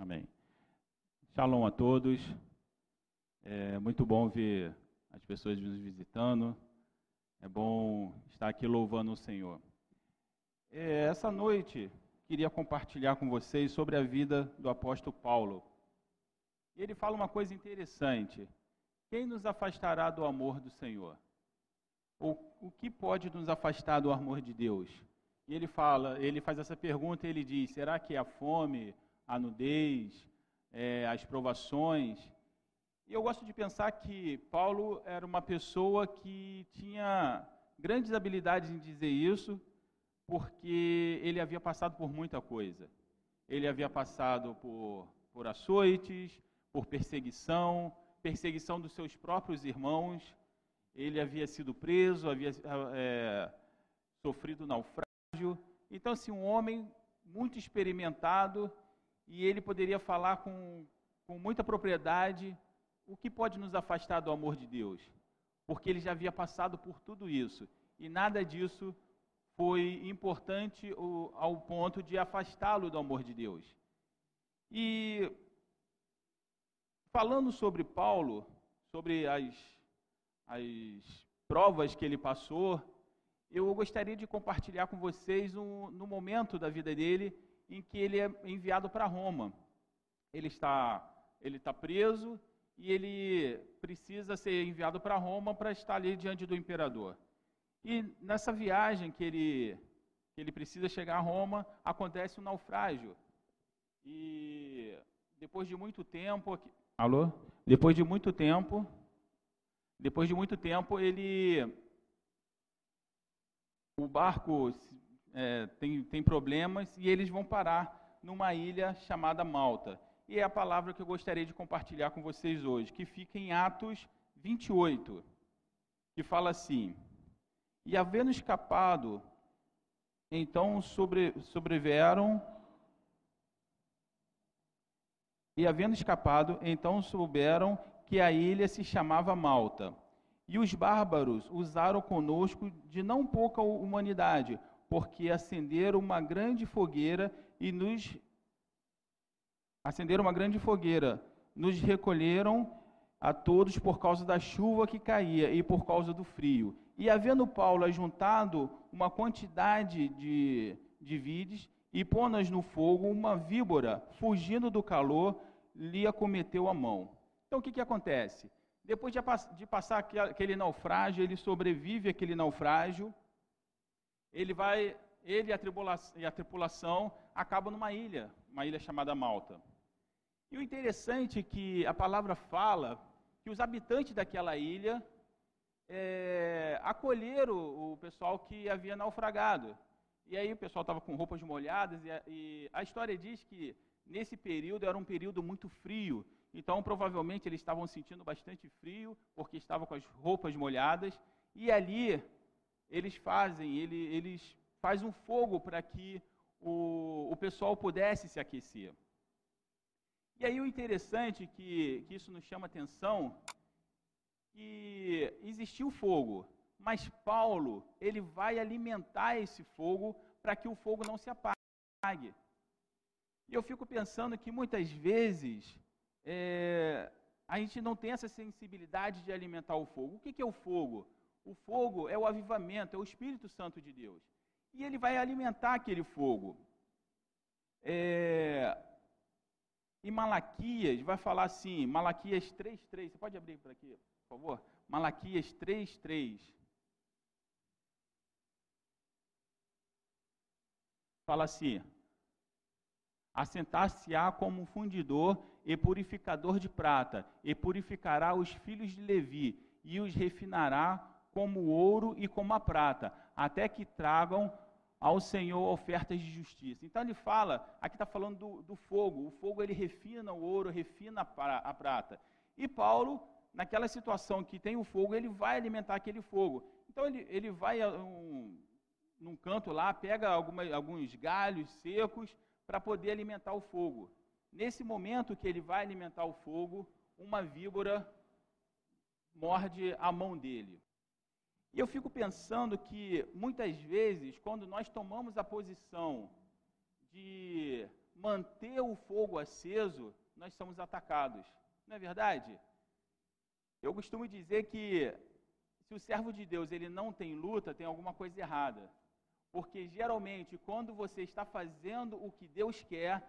Amém. Shalom a todos. É muito bom ver as pessoas nos visitando. É bom estar aqui louvando o Senhor. É, essa noite, queria compartilhar com vocês sobre a vida do apóstolo Paulo. Ele fala uma coisa interessante. Quem nos afastará do amor do Senhor? Ou o que pode nos afastar do amor de Deus? E ele fala, ele faz essa pergunta e ele diz: será que é a fome, a nudez, é, as provações? E eu gosto de pensar que Paulo era uma pessoa que tinha grandes habilidades em dizer isso, porque ele havia passado por muita coisa. Ele havia passado por, por açoites, por perseguição, perseguição dos seus próprios irmãos. Ele havia sido preso, havia é, sofrido naufrágio. Então, assim, um homem muito experimentado e ele poderia falar com, com muita propriedade o que pode nos afastar do amor de Deus? Porque ele já havia passado por tudo isso e nada disso foi importante ao ponto de afastá-lo do amor de Deus. E falando sobre Paulo, sobre as, as provas que ele passou, eu gostaria de compartilhar com vocês um, no momento da vida dele em que ele é enviado para Roma. Ele está, ele está preso e ele precisa ser enviado para Roma para estar ali diante do imperador. E nessa viagem que ele, que ele precisa chegar a Roma, acontece um naufrágio. E depois de muito tempo, alô? Depois de muito tempo, depois de muito tempo, ele o barco é, tem, tem problemas e eles vão parar numa ilha chamada Malta. E é a palavra que eu gostaria de compartilhar com vocês hoje, que fica em Atos 28, que fala assim: E havendo escapado, então sobre. E havendo escapado, então souberam que a ilha se chamava Malta. E os bárbaros usaram conosco de não pouca humanidade, porque acenderam uma grande fogueira e nos acenderam uma grande fogueira, nos recolheram a todos por causa da chuva que caía e por causa do frio. E havendo Paulo ajuntado uma quantidade de, de vides e pondo-as no fogo, uma víbora, fugindo do calor, lhe acometeu a mão. Então o que, que acontece? Depois de, de passar aquele naufrágio, ele sobrevive àquele naufrágio, ele vai, ele e a, e a tripulação acabam numa ilha, uma ilha chamada Malta. E o interessante é que a palavra fala que os habitantes daquela ilha é, acolheram o pessoal que havia naufragado. E aí o pessoal estava com roupas molhadas e a, e a história diz que nesse período era um período muito frio. Então provavelmente eles estavam sentindo bastante frio porque estavam com as roupas molhadas. E ali eles fazem, ele, eles fazem um fogo para que o, o pessoal pudesse se aquecer. E aí o interessante que, que isso nos chama atenção, que existiu fogo, mas Paulo, ele vai alimentar esse fogo para que o fogo não se apague. E eu fico pensando que muitas vezes é, a gente não tem essa sensibilidade de alimentar o fogo. O que, que é o fogo? O fogo é o avivamento, é o Espírito Santo de Deus. E ele vai alimentar aquele fogo. É, e Malaquias vai falar assim, Malaquias 3:3. Você pode abrir para aqui, por favor? Malaquias 3:3. Fala assim: Assentar-se-á como fundidor e purificador de prata, e purificará os filhos de Levi, e os refinará como o ouro e como a prata, até que tragam ao Senhor ofertas de justiça. Então ele fala, aqui está falando do, do, fogo, o fogo ele refina o ouro, refina a, a prata. E Paulo, naquela situação que tem o fogo, ele vai alimentar aquele fogo. Então ele, ele vai um, num canto lá, pega alguma, alguns galhos secos para poder alimentar o fogo. Nesse momento que ele vai alimentar o fogo, uma víbora morde a mão dele. E eu fico pensando que muitas vezes, quando nós tomamos a posição de manter o fogo aceso, nós somos atacados. Não é verdade? Eu costumo dizer que se o servo de Deus ele não tem luta, tem alguma coisa errada. Porque geralmente, quando você está fazendo o que Deus quer,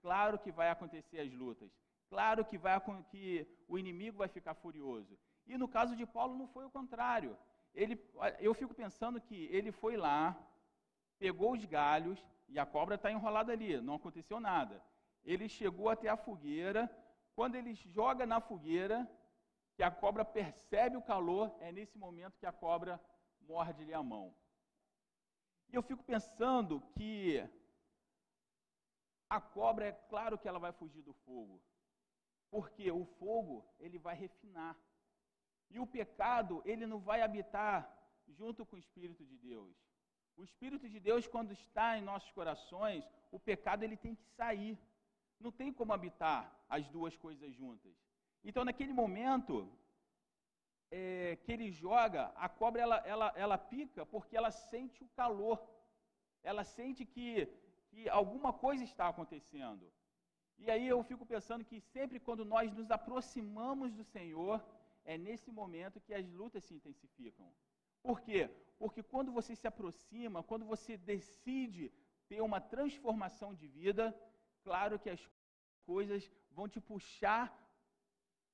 claro que vai acontecer as lutas. Claro que, vai, que o inimigo vai ficar furioso. E no caso de Paulo não foi o contrário. Ele, eu fico pensando que ele foi lá, pegou os galhos, e a cobra está enrolada ali, não aconteceu nada. Ele chegou até a fogueira, quando ele joga na fogueira, que a cobra percebe o calor, é nesse momento que a cobra morde-lhe a mão. E eu fico pensando que a cobra, é claro que ela vai fugir do fogo, porque o fogo, ele vai refinar. E o pecado, ele não vai habitar junto com o Espírito de Deus. O Espírito de Deus, quando está em nossos corações, o pecado ele tem que sair. Não tem como habitar as duas coisas juntas. Então, naquele momento é, que ele joga, a cobra ela, ela, ela pica porque ela sente o calor. Ela sente que, que alguma coisa está acontecendo. E aí eu fico pensando que sempre quando nós nos aproximamos do Senhor, é nesse momento que as lutas se intensificam. Por quê? Porque quando você se aproxima, quando você decide ter uma transformação de vida, claro que as coisas vão te puxar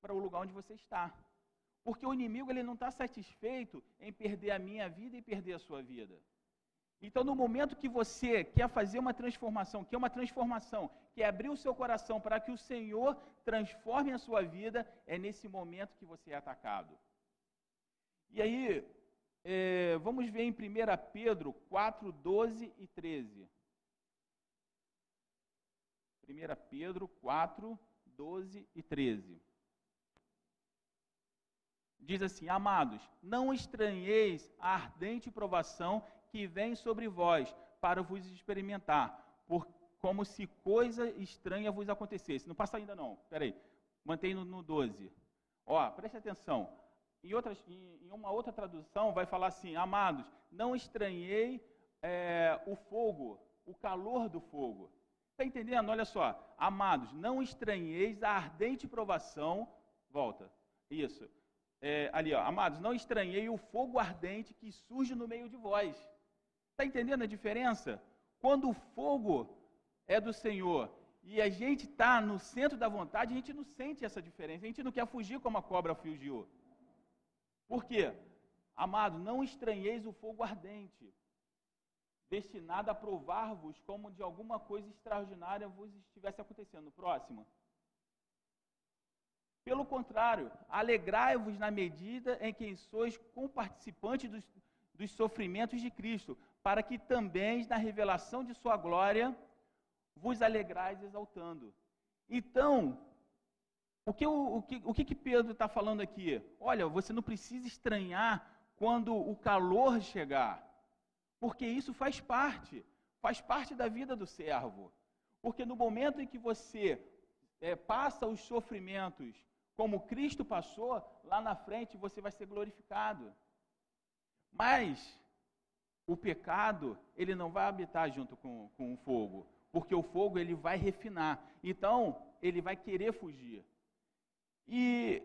para o lugar onde você está. Porque o inimigo ele não está satisfeito em perder a minha vida e perder a sua vida. Então, no momento que você quer fazer uma transformação, que é uma transformação, que é abrir o seu coração para que o Senhor transforme a sua vida, é nesse momento que você é atacado. E aí, é, vamos ver em 1 Pedro 4, 12 e 13. 1 Pedro 4, 12 e 13. Diz assim: Amados, não estranheis a ardente provação que vem sobre vós para vos experimentar, por, como se coisa estranha vos acontecesse. Não passa ainda não, peraí. Mantém no, no 12. Ó, preste atenção. Em, outras, em, em, uma outra tradução vai falar assim, amados, não estranhei é, o fogo, o calor do fogo. Está entendendo? Olha só. Amados, não estranheis a ardente provação. Volta. Isso. É, ali, ó. Amados, não estranhei o fogo ardente que surge no meio de vós. Está entendendo a diferença? Quando o fogo é do Senhor e a gente está no centro da vontade, a gente não sente essa diferença. A gente não quer fugir como a cobra fugiu. Por quê? Amado, não estranheis o fogo ardente, destinado a provar-vos como de alguma coisa extraordinária vos estivesse acontecendo. Próximo. Pelo contrário, alegrai-vos na medida em que sois comparticipantes dos, dos sofrimentos de Cristo, para que também na revelação de sua glória vos alegrais exaltando. Então, o que, o, que, o que Pedro está falando aqui? Olha, você não precisa estranhar quando o calor chegar, porque isso faz parte, faz parte da vida do servo. Porque no momento em que você é, passa os sofrimentos como Cristo passou, lá na frente você vai ser glorificado. Mas o pecado, ele não vai habitar junto com, com o fogo, porque o fogo ele vai refinar. Então, ele vai querer fugir. E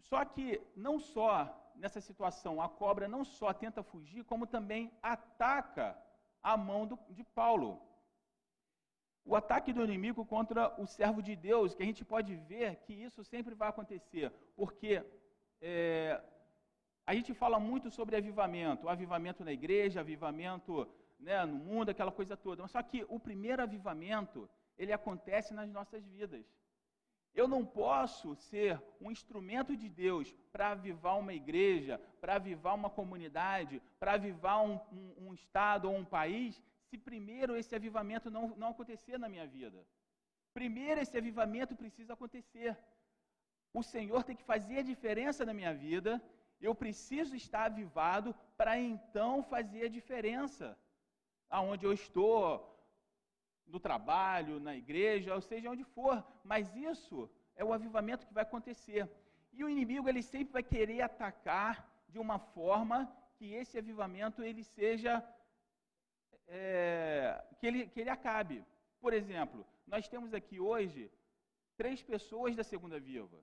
só que não só nessa situação a cobra não só tenta fugir, como também ataca a mão do, de Paulo. O ataque do inimigo contra o servo de Deus, que a gente pode ver que isso sempre vai acontecer, porque é, a gente fala muito sobre avivamento, avivamento na igreja, avivamento né, no mundo, aquela coisa toda. Mas só que o primeiro avivamento, ele acontece nas nossas vidas. Eu não posso ser um instrumento de Deus para avivar uma igreja, para avivar uma comunidade, para avivar um, um, um, estado ou um país, se primeiro esse avivamento não, não acontecer na minha vida. Primeiro esse avivamento precisa acontecer. O Senhor tem que fazer a diferença na minha vida eu preciso estar avivado para então fazer a diferença. Aonde eu estou, no trabalho, na igreja, ou seja, onde for. Mas isso é o avivamento que vai acontecer. E o inimigo ele sempre vai querer atacar de uma forma que esse avivamento ele seja é, que, ele, que ele acabe. Por exemplo, nós temos aqui hoje três pessoas da segunda viva.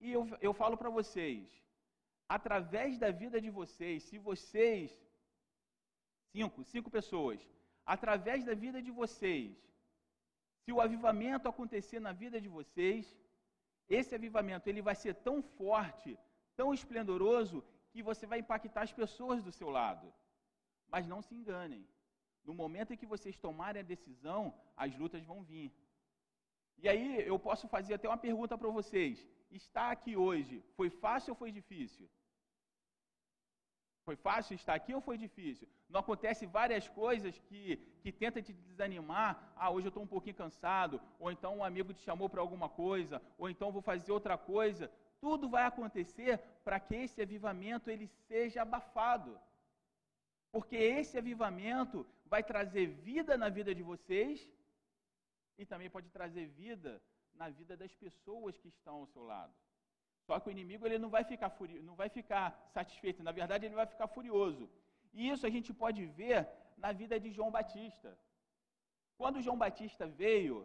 E eu, eu falo para vocês, através da vida de vocês, se vocês, cinco, cinco pessoas, através da vida de vocês, se o avivamento acontecer na vida de vocês, esse avivamento ele vai ser tão forte, tão esplendoroso, que você vai impactar as pessoas do seu lado. Mas não se enganem. No momento em que vocês tomarem a decisão, as lutas vão vir. E aí eu posso fazer até uma pergunta para vocês. Está aqui hoje, foi fácil ou foi difícil? Foi fácil estar aqui ou foi difícil? Não acontece várias coisas que, que tentam te desanimar. Ah, hoje eu estou um pouquinho cansado. Ou então um amigo te chamou para alguma coisa. Ou então vou fazer outra coisa. Tudo vai acontecer para que esse avivamento ele seja abafado. Porque esse avivamento vai trazer vida na vida de vocês e também pode trazer vida na vida das pessoas que estão ao seu lado. Só que o inimigo ele não vai ficar furi... não vai ficar satisfeito, na verdade ele vai ficar furioso. E isso a gente pode ver na vida de João Batista. Quando João Batista veio,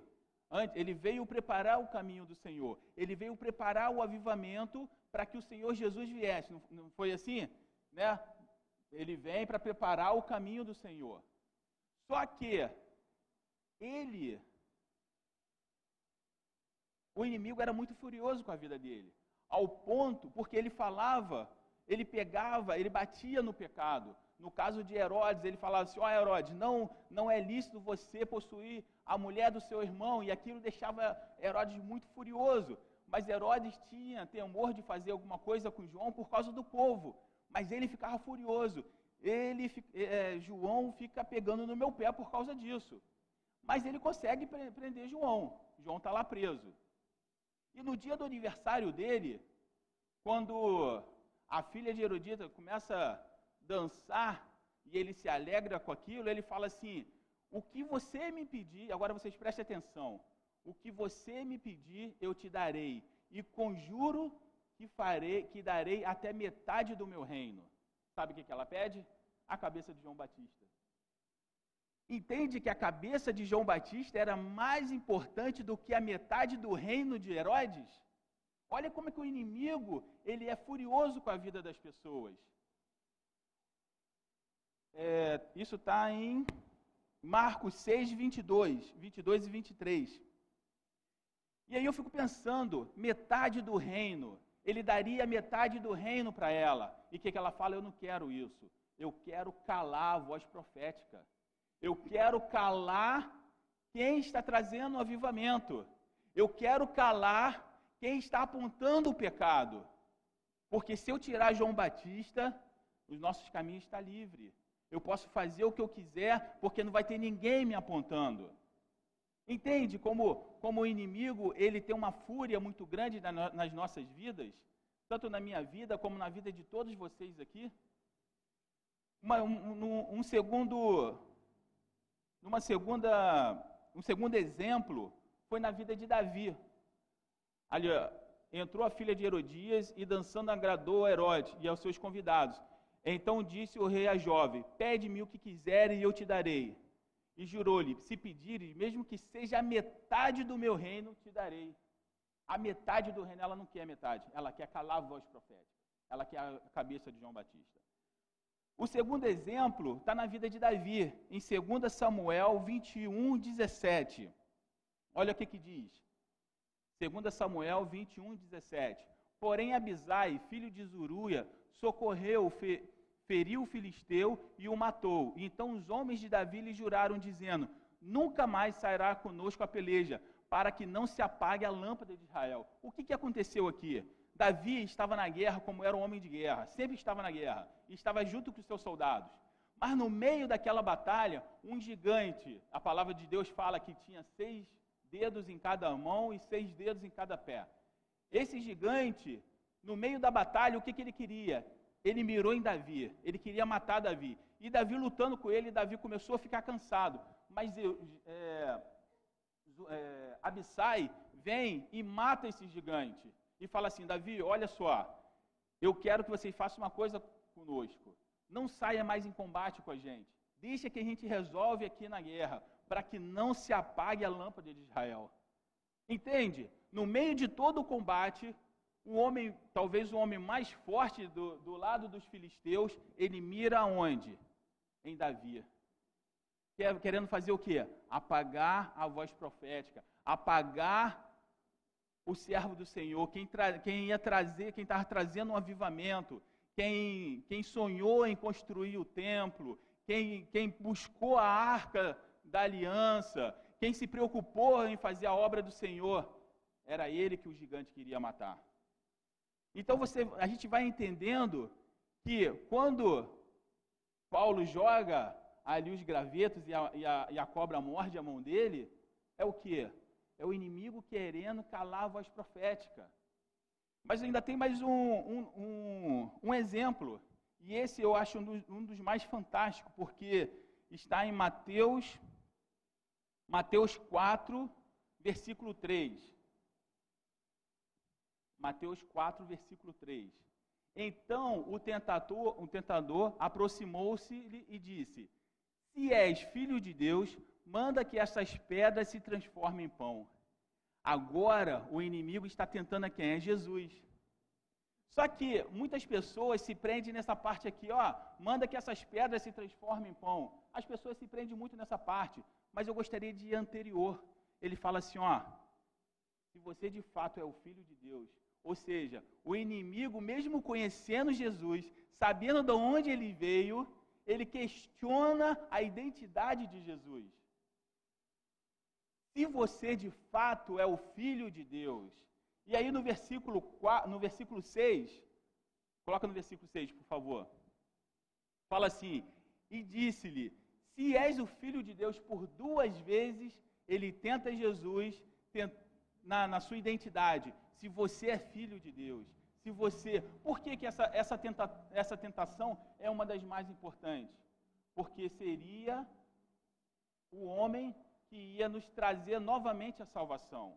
ele veio preparar o caminho do Senhor. Ele veio preparar o avivamento para que o Senhor Jesus viesse. Não foi assim? Né? Ele vem para preparar o caminho do Senhor. Só que ele, o inimigo era muito furioso com a vida dele, ao ponto, porque ele falava, ele pegava, ele batia no pecado. No caso de Herodes, ele falava assim: Ó oh, Herodes, não, não é lícito você possuir a mulher do seu irmão, e aquilo deixava Herodes muito furioso. Mas Herodes tinha temor de fazer alguma coisa com João por causa do povo. Mas ele ficava furioso. Ele, é, João fica pegando no meu pé por causa disso. Mas ele consegue prender João. João está lá preso. E no dia do aniversário dele, quando a filha de Herodita começa a dançar e ele se alegra com aquilo, ele fala assim: O que você me pedir, agora vocês prestem atenção, o que você me pedir, eu te darei, e conjuro que farei, que darei até metade do meu reino. Sabe o que ela pede? A cabeça de João Batista. Entende que a cabeça de João Batista era mais importante do que a metade do reino de Herodes? Olha como é que o inimigo ele é furioso com a vida das pessoas. É, isso está em Marcos 6, 22, 22 e 23. E aí eu fico pensando, metade do reino, ele daria metade do reino para ela. E o que, que ela fala? Eu não quero isso. Eu quero calar a voz profética. Eu quero calar quem está trazendo o avivamento. Eu quero calar quem está apontando o pecado. Porque se eu tirar João Batista, os nossos caminhos estão livres. Eu posso fazer o que eu quiser, porque não vai ter ninguém me apontando. Entende como, como o inimigo ele tem uma fúria muito grande nas nossas vidas, tanto na minha vida como na vida de todos vocês aqui? Uma, um, um, segundo, uma segunda, um segundo exemplo foi na vida de Davi. Ali, entrou a filha de Herodias e dançando agradou a Herodes e aos seus convidados. Então disse o rei a jovem: Pede-me o que quiseres e eu te darei. E jurou-lhe: Se pedires, mesmo que seja a metade do meu reino, te darei. A metade do reino, ela não quer a metade, ela quer calar a voz profética. Ela quer a cabeça de João Batista. O segundo exemplo está na vida de Davi, em 2 Samuel 21, 17. Olha o que, que diz. 2 Samuel 21, 17. Porém, Abisai, filho de Zuruia, socorreu, feriu o filisteu e o matou. Então os homens de Davi lhe juraram, dizendo: Nunca mais sairá conosco a peleja, para que não se apague a lâmpada de Israel. O que, que aconteceu aqui? Davi estava na guerra como era um homem de guerra, sempre estava na guerra, e estava junto com os seus soldados. Mas no meio daquela batalha, um gigante, a palavra de Deus fala que tinha seis dedos em cada mão e seis dedos em cada pé. Esse gigante, no meio da batalha, o que, que ele queria? ele mirou em Davi, ele queria matar Davi. E Davi lutando com ele, Davi começou a ficar cansado. Mas é, é, Abissai vem e mata esse gigante. E fala assim: Davi, olha só, eu quero que vocês façam uma coisa conosco. Não saia mais em combate com a gente. Deixa que a gente resolve aqui na guerra. para que não se apague a lâmpada de Israel. Entende? No meio de todo o combate, o homem, talvez o homem mais forte do, do lado dos filisteus, ele mira aonde? Em Davi. Querendo fazer o quê? Apagar a voz profética, apagar o servo do Senhor, quem, quem ia trazer, quem estava trazendo um avivamento, quem, quem sonhou em construir o templo, quem, quem buscou a arca da aliança, quem se preocupou em fazer a obra do Senhor, era ele que o gigante queria matar. Então você, a gente vai entendendo que quando Paulo joga ali os gravetos e a, e a, e a cobra morde a mão dele, é o que? É o inimigo querendo calar a voz profética. Mas ainda tem mais um, um, um, um exemplo. E esse eu acho um dos, um dos, mais fantásticos, porque está em Mateus, Mateus 4, versículo 3. Mateus 4, versículo 3. Então o tentador, o tentador aproximou-se e disse: Se és filho de Deus, manda que essas pedras se transformem em pão. Agora o inimigo está tentando a quem? É Jesus. Só que muitas pessoas se prendem nessa parte aqui, ó, manda que essas pedras se transformem em pão. As pessoas se prendem muito nessa parte, mas eu gostaria de ir anterior. Ele fala assim, ó, se você de fato é o filho de Deus, ou seja, o inimigo, mesmo conhecendo Jesus, sabendo de onde ele veio, ele questiona a identidade de Jesus. Se você de fato é o filho de Deus, e aí no versículo, 4, no versículo 6, coloca no versículo 6, por favor. Fala assim: E disse-lhe: Se és o filho de Deus, por duas vezes ele tenta Jesus na, na sua identidade. Se você é filho de Deus, se você. Por que, que essa, essa, tenta, essa tentação é uma das mais importantes? Porque seria o homem que ia nos trazer novamente a salvação.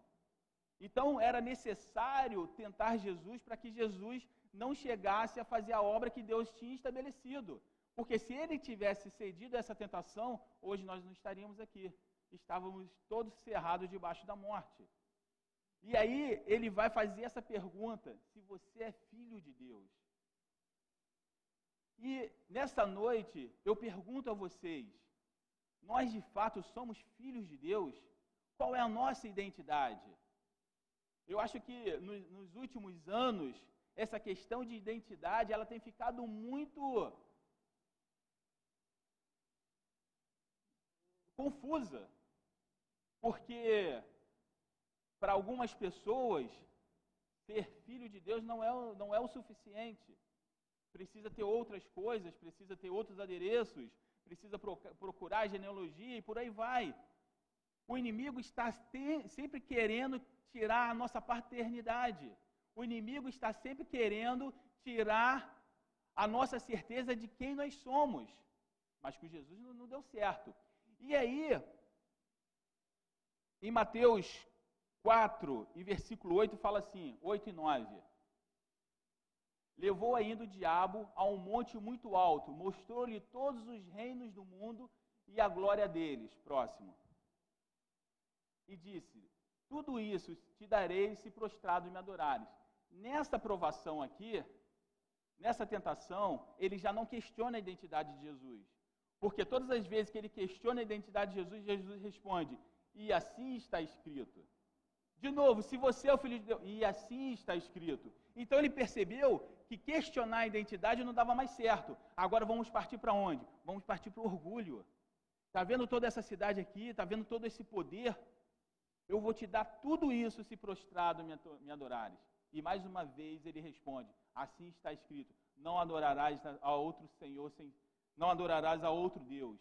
Então era necessário tentar Jesus para que Jesus não chegasse a fazer a obra que Deus tinha estabelecido. Porque se ele tivesse cedido a essa tentação, hoje nós não estaríamos aqui. Estávamos todos cerrados debaixo da morte. E aí ele vai fazer essa pergunta: se você é filho de Deus. E nessa noite eu pergunto a vocês: nós de fato somos filhos de Deus? Qual é a nossa identidade? Eu acho que nos, nos últimos anos, essa questão de identidade, ela tem ficado muito confusa. Porque para algumas pessoas, ser filho de Deus não é, não é o suficiente. Precisa ter outras coisas, precisa ter outros adereços, precisa procurar genealogia e por aí vai. O inimigo está sempre querendo tirar a nossa paternidade. O inimigo está sempre querendo tirar a nossa certeza de quem nós somos. Mas com Jesus não, deu certo. E aí, em Mateus 4 e versículo 8 fala assim, 8 e 9. Levou ainda o diabo a um monte muito alto, mostrou-lhe todos os reinos do mundo e a glória deles. Próximo. E disse: tudo isso te darei se prostrado me adorares. Nessa provação aqui, nessa tentação, ele já não questiona a identidade de Jesus. Porque todas as vezes que ele questiona a identidade de Jesus, Jesus responde: E assim está escrito. De novo, se você é o filho de Deus, e assim está escrito. Então ele percebeu que questionar a identidade não dava mais certo. Agora vamos partir para onde? Vamos partir para o orgulho. Está vendo toda essa cidade aqui? Está vendo todo esse poder? Eu vou te dar tudo isso se prostrado me adorares. E mais uma vez ele responde: Assim está escrito: Não adorarás a outro Senhor, sem, não adorarás a outro Deus.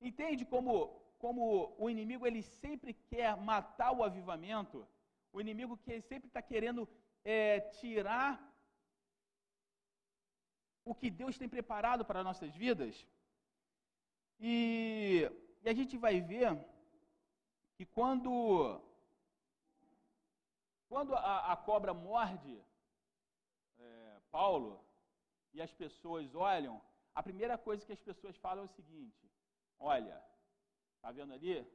Entende como, como o inimigo ele sempre quer matar o avivamento? O inimigo que sempre está querendo é, tirar o que Deus tem preparado para nossas vidas. E, e a gente vai ver que quando, quando a, a cobra morde é, Paulo e as pessoas olham, a primeira coisa que as pessoas falam é o seguinte: olha, Está vendo ali?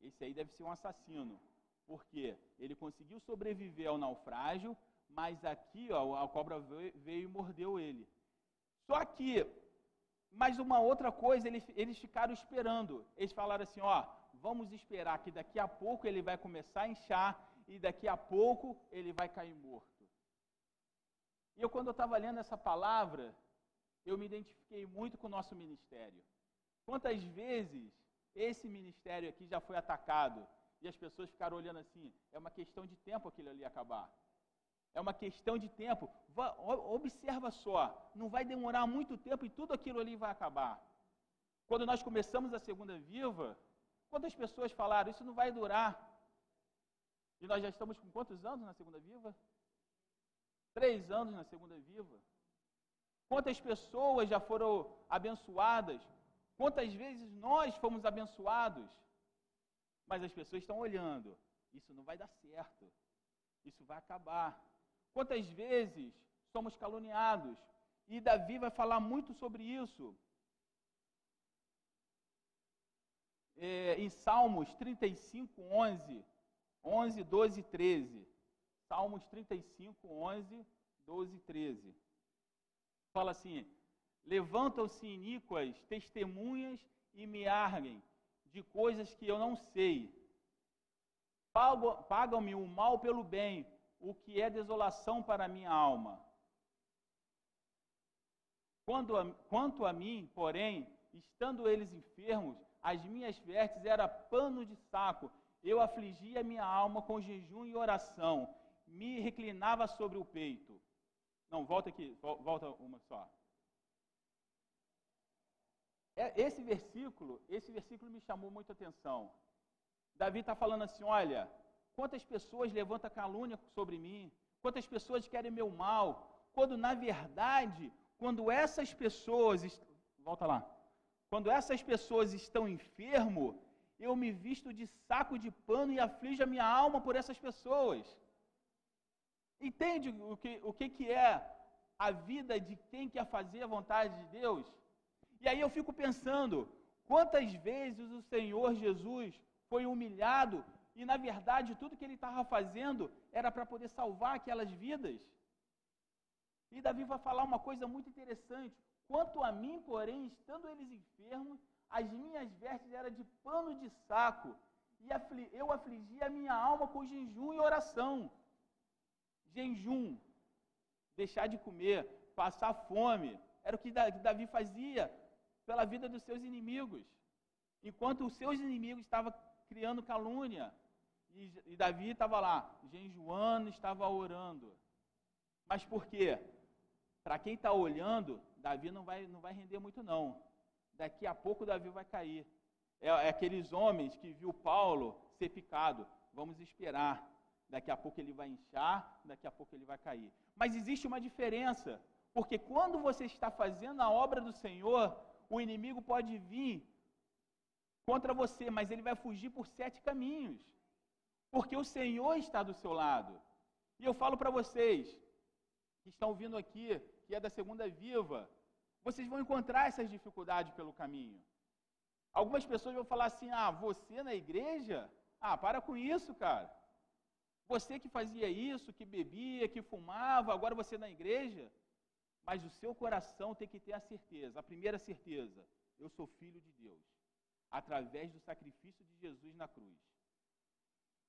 Esse aí deve ser um assassino. Porque ele conseguiu sobreviver ao naufrágio, mas aqui ó, a cobra veio e mordeu ele. Só que, mais uma outra coisa, eles, eles ficaram esperando. Eles falaram assim: ó, vamos esperar que daqui a pouco ele vai começar a inchar e daqui a pouco ele vai cair morto. E eu, quando eu estava lendo essa palavra, eu me identifiquei muito com o nosso ministério. Quantas vezes esse ministério aqui já foi atacado e as pessoas ficaram olhando assim, é uma questão de tempo aquilo ali acabar. É uma questão de tempo. Observa só, não vai demorar muito tempo e tudo aquilo ali vai acabar. Quando nós começamos a segunda viva, quantas pessoas falaram, isso não vai durar? E nós já estamos com quantos anos na segunda viva? Três anos na segunda viva. Quantas pessoas já foram abençoadas? Quantas vezes nós fomos abençoados? Mas as pessoas estão olhando. Isso não vai dar certo. Isso vai acabar. Quantas vezes somos caluniados? E Davi vai falar muito sobre isso. É, em Salmos 35, 11, 11, 12 e 13. Salmos 35, 11, 12 e 13. Fala assim: Levantam-se iníquas testemunhas e me arguem de coisas que eu não sei. Pagam-me o mal pelo bem, o que é desolação para a minha alma. Quando a, quanto a mim, porém, estando eles enfermos, as minhas vestes eram pano de saco. Eu afligia minha alma com jejum e oração me reclinava sobre o peito. Não, volta aqui, volta uma só. É, esse versículo, esse versículo me chamou muita atenção. Davi está falando assim: olha, quantas pessoas levantam calúnia sobre mim, quantas pessoas querem meu mal, quando na verdade, quando essas pessoas, volta lá, quando essas pessoas estão enfermo, eu me visto de saco de pano e aflijo a minha alma por essas pessoas. Entende o que, o que, que é a vida de quem quer fazer a vontade de Deus? E aí eu fico pensando, quantas vezes o Senhor Jesus foi humilhado e, na verdade, tudo que ele estava fazendo era para poder salvar aquelas vidas? E Davi vai falar uma coisa muito interessante. Quanto a mim, porém, estando eles enfermos, as minhas vestes eram de pano de saco, e eu afligia a minha alma com jejum e oração jejum, deixar de comer, passar fome. Era o que Davi fazia pela vida dos seus inimigos. Enquanto os seus inimigos estavam criando calúnia. E, Davi estava lá, jejuando, estava orando. Mas por quê? Para quem está olhando, Davi não vai, não vai render muito, não. Daqui a pouco Davi vai cair. É, é aqueles homens que viu Paulo ser picado. Vamos esperar daqui a pouco ele vai inchar, daqui a pouco ele vai cair. Mas existe uma diferença, porque quando você está fazendo a obra do Senhor, o inimigo pode vir contra você, mas ele vai fugir por sete caminhos, porque o Senhor está do seu lado. E eu falo para vocês que estão vindo aqui, que é da segunda viva, vocês vão encontrar essas dificuldades pelo caminho. Algumas pessoas vão falar assim: ah, você na igreja? Ah, para com isso, cara. Você que fazia isso, que bebia, que fumava, agora você na igreja. Mas o seu coração tem que ter a certeza, a primeira certeza: eu sou filho de Deus, através do sacrifício de Jesus na cruz.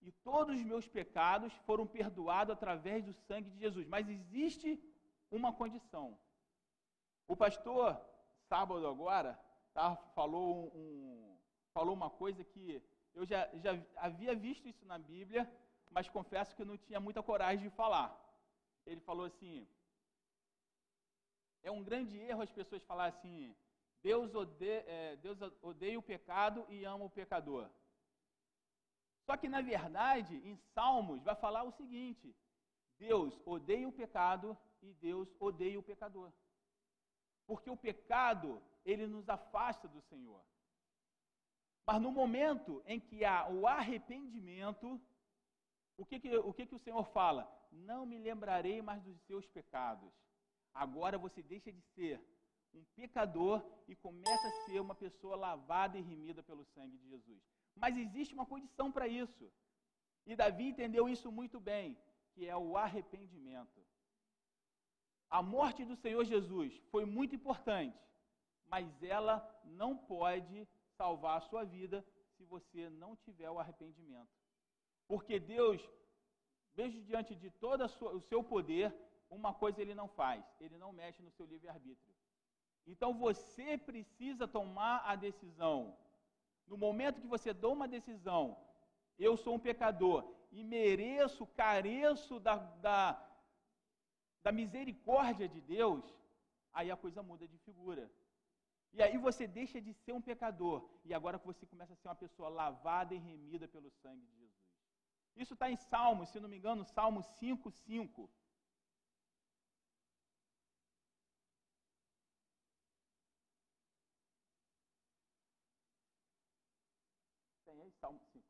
E todos os meus pecados foram perdoados através do sangue de Jesus. Mas existe uma condição. O pastor, sábado agora, tá, falou, um, falou uma coisa que eu já, já havia visto isso na Bíblia, mas confesso que eu não tinha muita coragem de falar. Ele falou assim: é um grande erro as pessoas falarem assim, Deus odeia, é, Deus odeia o pecado e ama o pecador. Só que, na verdade, em Salmos, vai falar o seguinte: Deus odeia o pecado e Deus odeia o pecador. Porque o pecado, ele nos afasta do Senhor. Mas no momento em que há o arrependimento, o que, que, o, que, que o Senhor fala? Não me lembrarei mais dos seus pecados. Agora você deixa de ser um pecador e começa a ser uma pessoa lavada e remida pelo sangue de Jesus. Mas existe uma condição para isso. E Davi entendeu isso muito bem, que é o arrependimento. A morte do Senhor Jesus foi muito importante, mas ela não pode salvar a sua vida se você não tiver o arrependimento. Porque Deus, mesmo diante de todo o seu poder, uma coisa ele não faz: ele não mexe no seu livre-arbítrio. Então você precisa tomar a decisão. No momento que você toma uma decisão, eu sou um pecador e mereço, careço da, da, da misericórdia de Deus, aí a coisa muda de figura. E aí você deixa de ser um pecador e agora você começa a ser uma pessoa lavada e remida pelo sangue de Jesus. Isso está em Salmos, se não me engano, Salmo 5, 5. Tem aí, Salmo 5.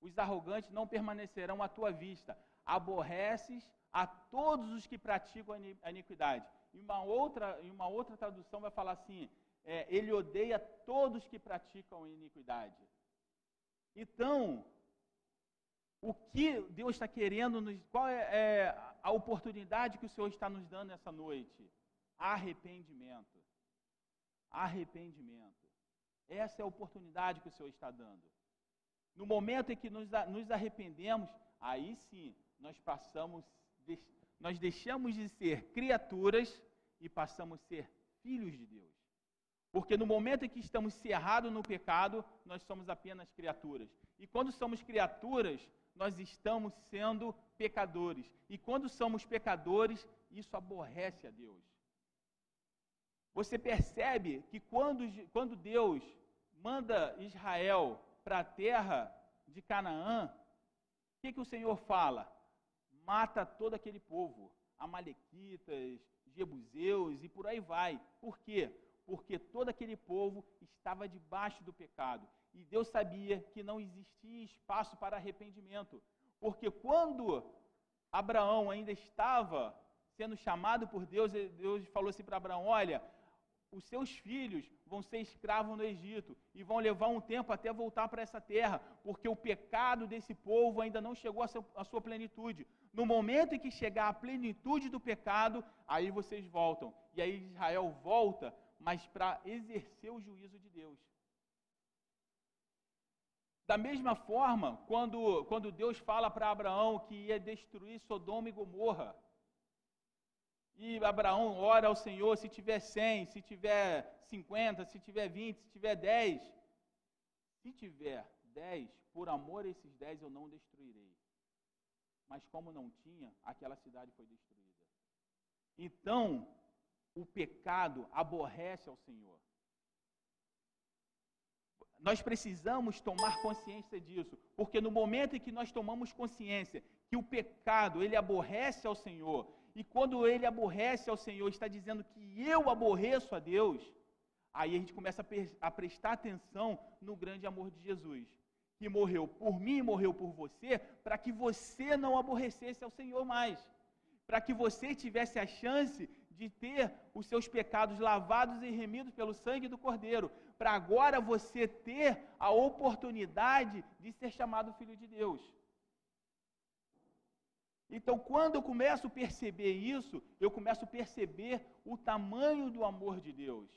Os arrogantes não permanecerão à tua vista. Aborreces a todos os que praticam a iniquidade. Em uma outra, em uma outra tradução vai falar assim: é, ele odeia todos que praticam iniquidade. Então, o que Deus está querendo, nos, qual é, é a oportunidade que o Senhor está nos dando essa noite? Arrependimento. Arrependimento. Essa é a oportunidade que o Senhor está dando. No momento em que nos, arrependemos, aí sim nós passamos, nós deixamos de ser criaturas e passamos a ser filhos de Deus. Porque no momento em que estamos cerrados no pecado, nós somos apenas criaturas. E quando somos criaturas, nós estamos sendo pecadores. E quando somos pecadores, isso aborrece a Deus. Você percebe que quando, quando Deus manda Israel para a terra de Canaã, o que, que o Senhor fala? Mata todo aquele povo, Amalequitas, Jebuseus e por aí vai. Por quê? Porque todo aquele povo estava debaixo do pecado. E Deus sabia que não existia espaço para arrependimento. Porque quando Abraão ainda estava sendo chamado por Deus, Deus falou assim para Abraão: Olha, os seus filhos vão ser escravos no Egito e vão levar um tempo até voltar para essa terra, porque o pecado desse povo ainda não chegou à sua plenitude. No momento em que chegar a plenitude do pecado, aí vocês voltam. E aí Israel volta, mas para exercer o juízo de Deus. Da mesma forma, quando, quando Deus fala para Abraão que ia destruir Sodoma e Gomorra, e Abraão ora ao Senhor, se tiver 100, se tiver 50, se tiver 20, se tiver 10. Se tiver 10, por amor a esses 10 eu não destruirei. Mas como não tinha, aquela cidade foi destruída. Então, o pecado aborrece ao Senhor. Nós precisamos tomar consciência disso, porque no momento em que nós tomamos consciência que o pecado ele aborrece ao Senhor e quando ele aborrece ao Senhor, está dizendo que eu aborreço a Deus, aí a gente começa a, prestar atenção no grande amor de Jesus, que morreu por mim e morreu por você, para que você não aborrecesse ao Senhor mais, para que você tivesse a chance de ter os seus pecados lavados e remidos pelo sangue do Cordeiro, para agora você ter a oportunidade de ser chamado filho de Deus. Então, quando eu começo a perceber isso, eu começo a perceber o tamanho do amor de Deus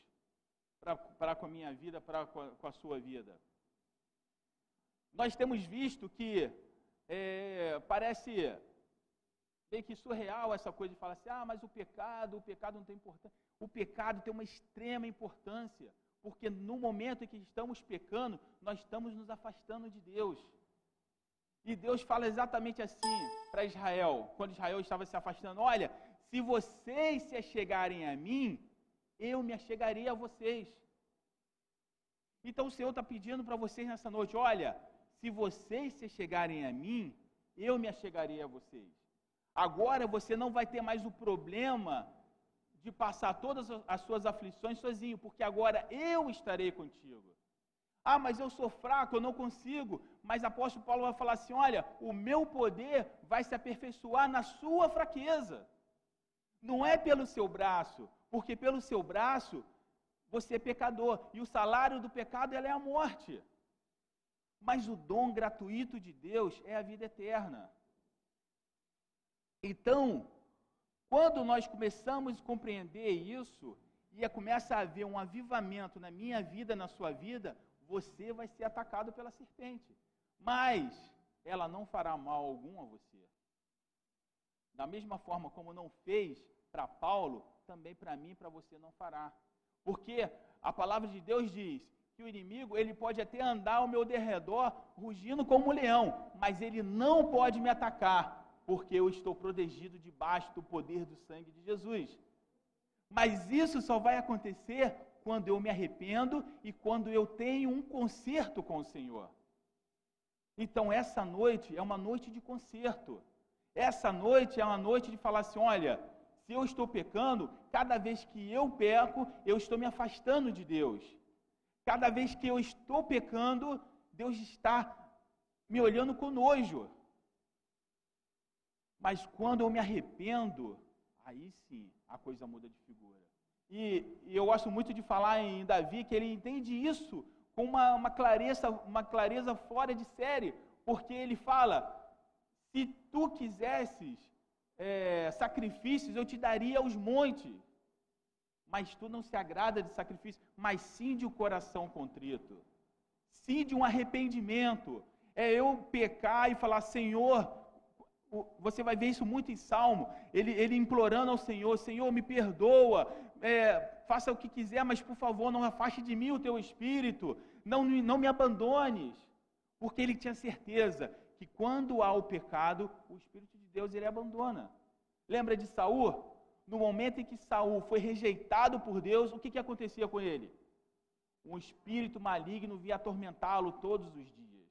para com a minha vida, para com a sua vida. Nós temos visto que é, parece meio que surreal essa coisa de falar assim: ah, mas o pecado, o pecado não tem importância. O pecado tem uma extrema importância, porque no momento em que estamos pecando, nós estamos nos afastando de Deus. E Deus fala exatamente assim para Israel, quando Israel estava se afastando: Olha, se vocês se achegarem a mim, eu me achegarei a vocês. Então o Senhor está pedindo para vocês nessa noite: Olha, se vocês se chegarem a mim, eu me achegarei a vocês. Agora você não vai ter mais o problema de passar todas as suas aflições sozinho, porque agora eu estarei contigo. Ah, mas eu sou fraco, eu não consigo. Mas apóstolo Paulo vai falar assim: olha, o meu poder vai se aperfeiçoar na sua fraqueza. Não é pelo seu braço, porque pelo seu braço Você é pecador e o salário do pecado é a morte. Mas o dom gratuito de Deus é a vida eterna. Então, quando nós começamos a compreender isso, e começa a haver um avivamento na minha vida, na sua vida, você vai ser atacado pela serpente. Mas ela não fará mal algum a você. Da mesma forma como não fez para Paulo, também para mim e para você não fará. Porque a palavra de Deus diz que o inimigo, ele pode até andar ao meu derredor rugindo como um leão, mas ele não pode me atacar, porque eu estou protegido debaixo do poder do sangue de Jesus. Mas isso só vai acontecer quando eu me arrependo e quando eu tenho um conserto com o Senhor. Então, essa noite é uma noite de conserto. Essa noite é uma noite de falar assim: olha, se eu estou pecando, cada vez que eu peco, eu estou me afastando de Deus. Cada vez que eu estou pecando, Deus está me olhando com nojo. Mas quando eu me arrependo, aí sim a coisa muda de figura. E, e, eu gosto muito de falar em Davi que ele entende isso com uma, uma, clareza, uma clareza fora de série, porque ele fala: se tu quisesses é, sacrifícios, eu te daria os montes, mas tu não se agrada de sacrifício, mas sim de um coração contrito, sim de um arrependimento. É eu pecar e falar: Senhor, você vai ver isso muito em Salmo, ele, ele implorando ao Senhor: Senhor, me perdoa, é, faça o que quiser, mas por favor, não afaste de mim o teu espírito, não, não me abandones, porque ele tinha certeza que quando há o pecado, o Espírito de Deus ele abandona. Lembra de Saul? No momento em que Saul foi rejeitado por Deus, o que, que acontecia com ele? Um espírito maligno via atormentá-lo todos os dias.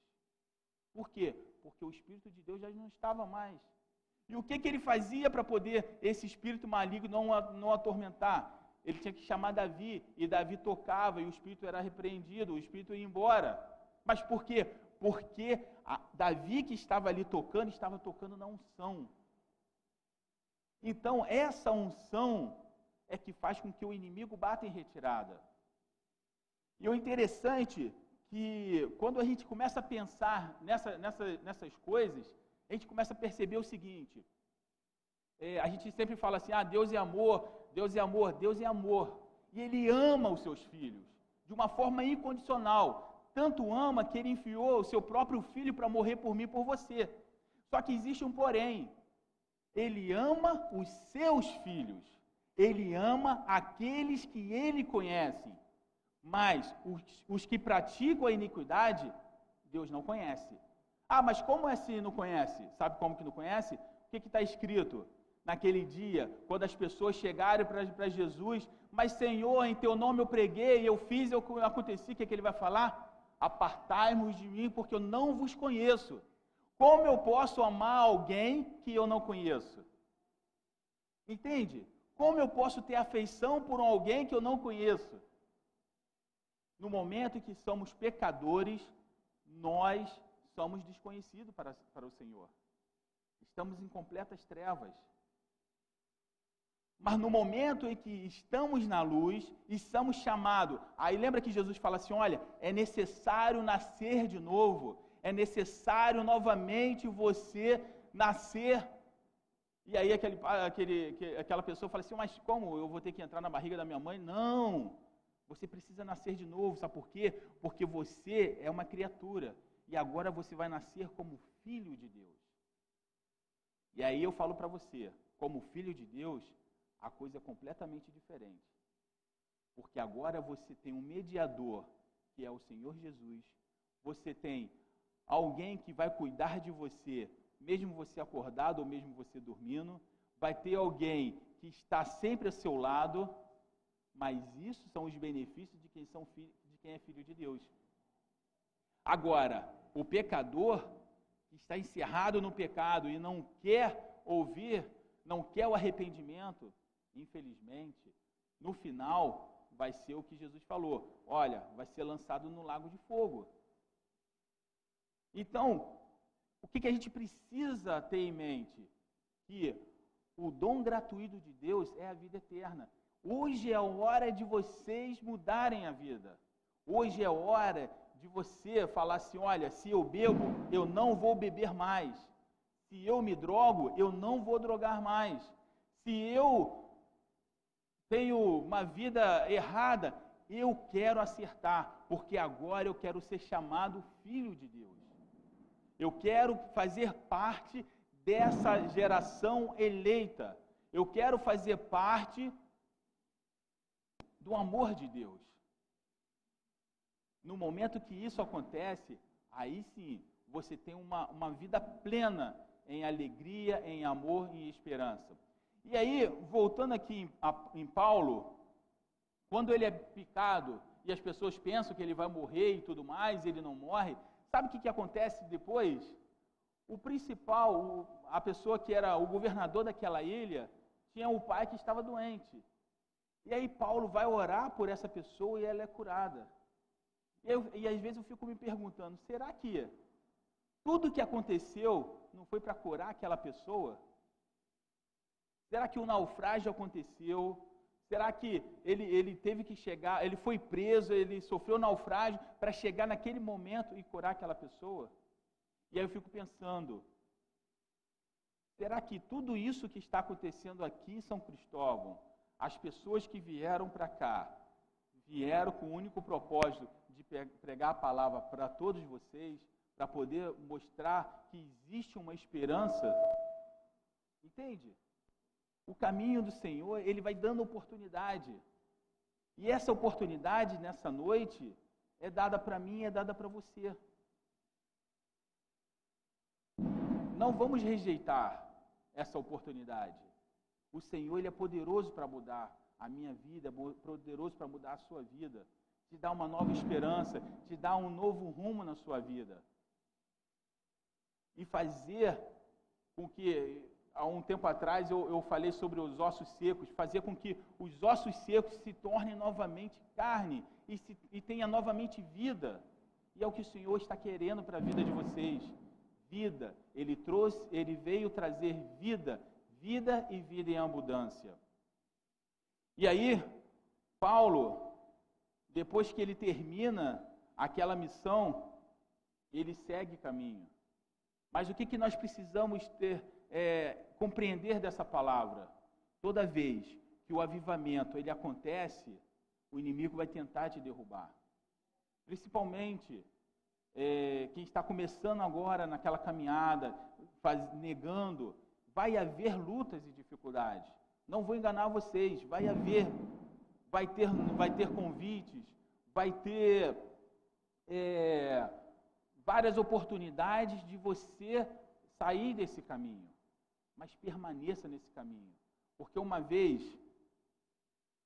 Por quê? Porque o Espírito de Deus já não estava mais. E o que, que ele fazia para poder esse espírito maligno não, não atormentar? Ele tinha que chamar Davi, e Davi tocava, e o espírito era repreendido, o espírito ia embora. Mas por quê? Porque Davi que estava ali tocando, estava tocando na unção. Então, essa unção é que faz com que o inimigo bata em retirada. E o interessante que quando a gente começa a pensar nessa, nessa, nessas coisas, a gente começa a perceber o seguinte: é, a gente sempre fala assim, ah, Deus é amor, Deus é amor, Deus é amor. E Ele ama os seus filhos de uma forma incondicional. Tanto ama que Ele enviou o seu próprio filho para morrer por mim por você. Só que existe um porém. Ele ama os seus filhos. Ele ama aqueles que Ele conhece. Mas os, os que praticam a iniquidade, Deus não conhece. Ah, mas como é se não conhece? Sabe como que não conhece? O que está escrito? Naquele dia, quando as pessoas chegarem para Jesus, mas Senhor, em teu nome eu preguei, eu fiz, eu aconteci, o que, é que ele vai falar? Apartai-vos de mim, porque eu não vos conheço. Como eu posso amar alguém que eu não conheço? Entende? Como eu posso ter afeição por alguém que eu não conheço? No momento em que somos pecadores, nós somos desconhecidos para, para o Senhor. Estamos em completas trevas. Mas no momento em que estamos na luz e somos chamados, aí lembra que Jesus fala assim: olha, é necessário nascer de novo, é necessário novamente você nascer. E aí aquele, aquele, aquela pessoa fala assim: mas como eu vou ter que entrar na barriga da minha mãe? Não, você precisa nascer de novo, sabe por quê? Porque você é uma criatura e agora você vai nascer como filho de Deus. E aí eu falo para você, como filho de Deus, a coisa é completamente diferente. Porque agora você tem um mediador, que é o Senhor Jesus. Você tem alguém que vai cuidar de você, mesmo você acordado ou mesmo você dormindo. Vai ter alguém que está sempre ao seu lado. Mas isso são os benefícios de quem, são filho, de quem é filho de Deus. Agora, o pecador que está encerrado no pecado e não quer ouvir, não quer o arrependimento, infelizmente, no final vai ser o que Jesus falou: olha, vai ser lançado no lago de fogo. Então, o que, que a gente precisa ter em mente? Que o dom gratuito de Deus é a vida eterna. Hoje é a hora de vocês mudarem a vida. Hoje é hora de você falar assim: olha, se eu bebo, eu não vou beber mais. Se eu me drogo, eu não vou drogar mais. Se eu tenho uma vida errada, eu quero acertar, porque agora eu quero ser chamado filho de Deus. Eu quero fazer parte dessa geração eleita. Eu quero fazer parte do amor de Deus. No momento que isso acontece, aí sim você tem uma, uma vida plena em alegria, em amor e esperança. E aí, voltando aqui em, Paulo, quando ele é picado e as pessoas pensam que ele vai morrer e tudo mais, ele não morre, sabe o que, que acontece depois? O principal, a pessoa que era o governador daquela ilha, tinha o pai que estava doente. E aí Paulo vai orar por essa pessoa e ela é curada. E, eu, e às vezes eu fico me perguntando, será que tudo que aconteceu não foi para curar aquela pessoa? Será que o naufrágio aconteceu? Será que ele, ele teve que chegar, ele foi preso, ele sofreu naufrágio para chegar naquele momento e curar aquela pessoa? E aí eu fico pensando, será que tudo isso que está acontecendo aqui em São Cristóvão as pessoas que vieram para cá vieram com o único propósito de pregar a palavra para todos vocês, para poder mostrar que existe uma esperança. Entende? O caminho do Senhor, ele vai dando oportunidade. E essa oportunidade nessa noite é dada para mim, é dada para você. Não vamos rejeitar essa oportunidade. O Senhor ele é poderoso para mudar a minha vida, é poderoso para mudar a sua vida, te dar uma nova esperança, te dar um novo rumo na sua vida. E fazer com que, há um tempo atrás eu, eu falei sobre os ossos secos, fazer com que os ossos secos se tornem novamente carne e, se, e tenha novamente vida. E é o que o Senhor está querendo para a vida de vocês. Vida. Ele trouxe, ele veio trazer vida vida e vida em abundância. E aí, Paulo, depois que ele termina aquela missão, ele segue caminho. Mas o que, que nós precisamos ter, é, compreender dessa palavra? Toda vez que o avivamento ele acontece, o inimigo vai tentar te derrubar. Principalmente é, quem está começando agora naquela caminhada, faz, negando vai haver lutas e dificuldades. Não vou enganar vocês, vai haver, vai ter, vai ter convites, vai ter é, várias oportunidades de você sair desse caminho, mas permaneça nesse caminho, porque uma vez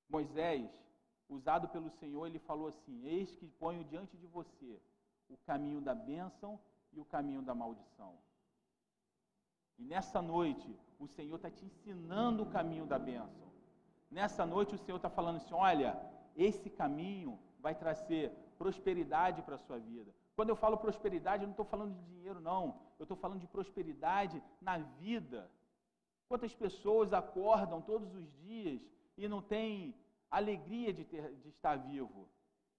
Moisés, usado pelo Senhor, ele falou assim: Eis que ponho diante de você o caminho da bênção e o caminho da maldição. E nessa noite, o Senhor está te ensinando o caminho da bênção. Nessa noite, o Senhor está falando assim: olha, esse caminho vai trazer prosperidade para a sua vida. Quando eu falo prosperidade, eu não estou falando de dinheiro, não. Eu estou falando de prosperidade na vida. Quantas pessoas acordam todos os dias e não têm alegria de, ter, de estar vivo?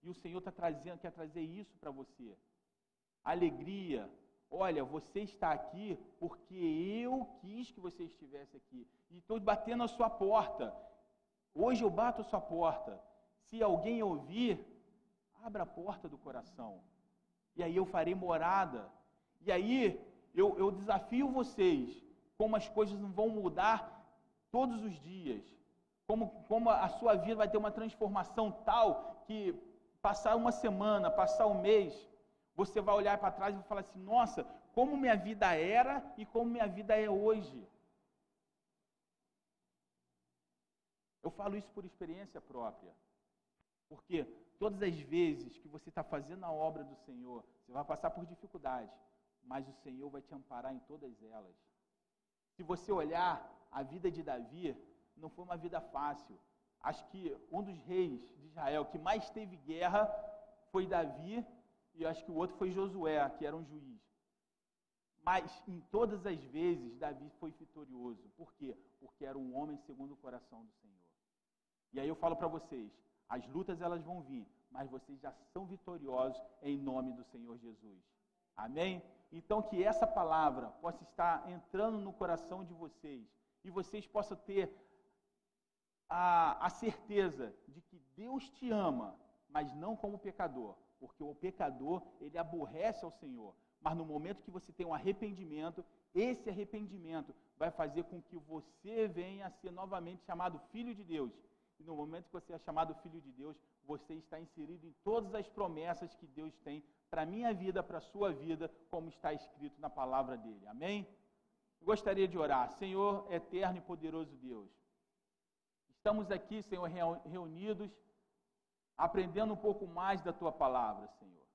E o Senhor está trazendo, quer trazer isso para você. Alegria, Olha, você está aqui porque eu quis que você estivesse aqui. E estou batendo a sua porta. Hoje eu bato a sua porta. Se alguém ouvir, abra a porta do coração. E aí eu farei morada. E aí eu, eu desafio vocês como as coisas não vão mudar todos os dias. Como, como a sua vida vai ter uma transformação tal que passar uma semana, passar um mês, você vai olhar para trás e vai falar assim: nossa, como minha vida era e como minha vida é hoje. Eu falo isso por experiência própria. Porque todas as vezes que você está fazendo a obra do Senhor, você vai passar por dificuldades, mas o Senhor vai te amparar em todas elas. Se você olhar a vida de Davi, não foi uma vida fácil. Acho que um dos reis de Israel que mais teve guerra foi Davi e acho que o outro foi Josué, que era um juiz. Mas em todas as vezes Davi foi vitorioso. Por quê? Porque era um homem segundo o coração do Senhor. E aí eu falo para vocês, as lutas elas vão vir, mas vocês já são vitoriosos em nome do Senhor Jesus. Amém? Então que essa palavra possa estar entrando no coração de vocês e vocês possam ter a, a certeza de que Deus te ama, mas não como pecador, porque o pecador ele aborrece ao Senhor. Mas no momento que você tem um arrependimento, esse arrependimento vai fazer com que você venha a ser novamente chamado filho de Deus. E no momento que você é chamado filho de Deus, você está inserido em todas as promessas que Deus tem para a minha vida, para a sua vida, como está escrito na palavra dele. Amém? Gostaria de orar. Senhor eterno e poderoso Deus, estamos aqui, Senhor, reunidos, aprendendo um pouco mais da tua palavra, Senhor.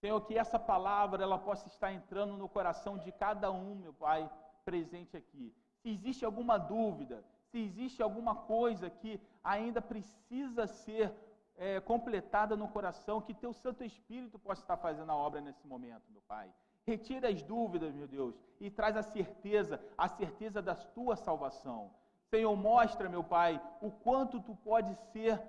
Senhor, que essa palavra ela possa estar entrando no coração de cada um, meu Pai, presente aqui. Se existe alguma dúvida, se existe alguma coisa que ainda precisa ser é, completada no coração, que teu Santo Espírito possa estar fazendo a obra nesse momento, meu Pai. Retira as dúvidas, meu Deus, e traz a certeza, a certeza da tua salvação. Senhor, mostra, meu Pai, o quanto tu pode ser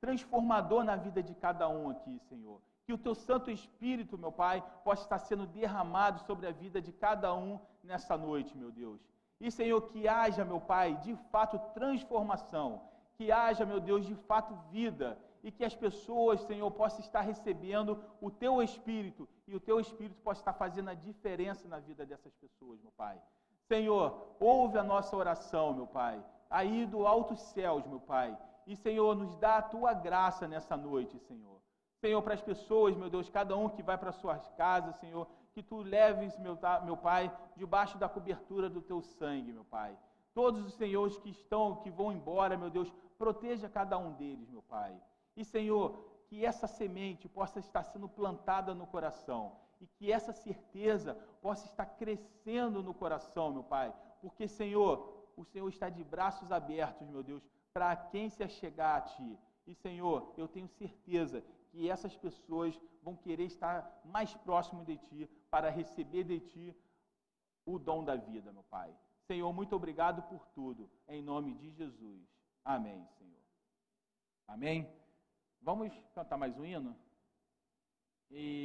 transformador na vida de cada um aqui, Senhor. Que o teu Santo Espírito, meu Pai, possa estar sendo derramado sobre a vida de cada um nessa noite, meu Deus. E, Senhor, que haja, meu Pai, de fato transformação, que haja, meu Deus, de fato vida, e que as pessoas, Senhor, possam estar recebendo o Teu Espírito, e o Teu Espírito possa estar fazendo a diferença na vida dessas pessoas, meu Pai. Senhor, ouve a nossa oração, meu Pai, aí do altos céus, meu Pai, e, Senhor, nos dá a Tua graça nessa noite, Senhor. Senhor, para as pessoas, meu Deus, cada um que vai para suas casas, Senhor, que tu leves, meu, meu Pai, debaixo da cobertura do teu sangue, meu Pai. Todos os senhores que estão, que vão embora, meu Deus, proteja cada um deles, meu Pai. E, Senhor, que essa semente possa estar sendo plantada no coração e que essa certeza possa estar crescendo no coração, meu Pai. Porque, Senhor, o Senhor está de braços abertos, meu Deus, para quem se achegar a Ti. E, Senhor, eu tenho certeza que essas pessoas vão querer estar mais próximo de Ti para receber de Ti o dom da vida, meu Pai. Senhor, muito obrigado por tudo, em nome de Jesus. Amém, Senhor. Amém? Vamos cantar mais um hino? E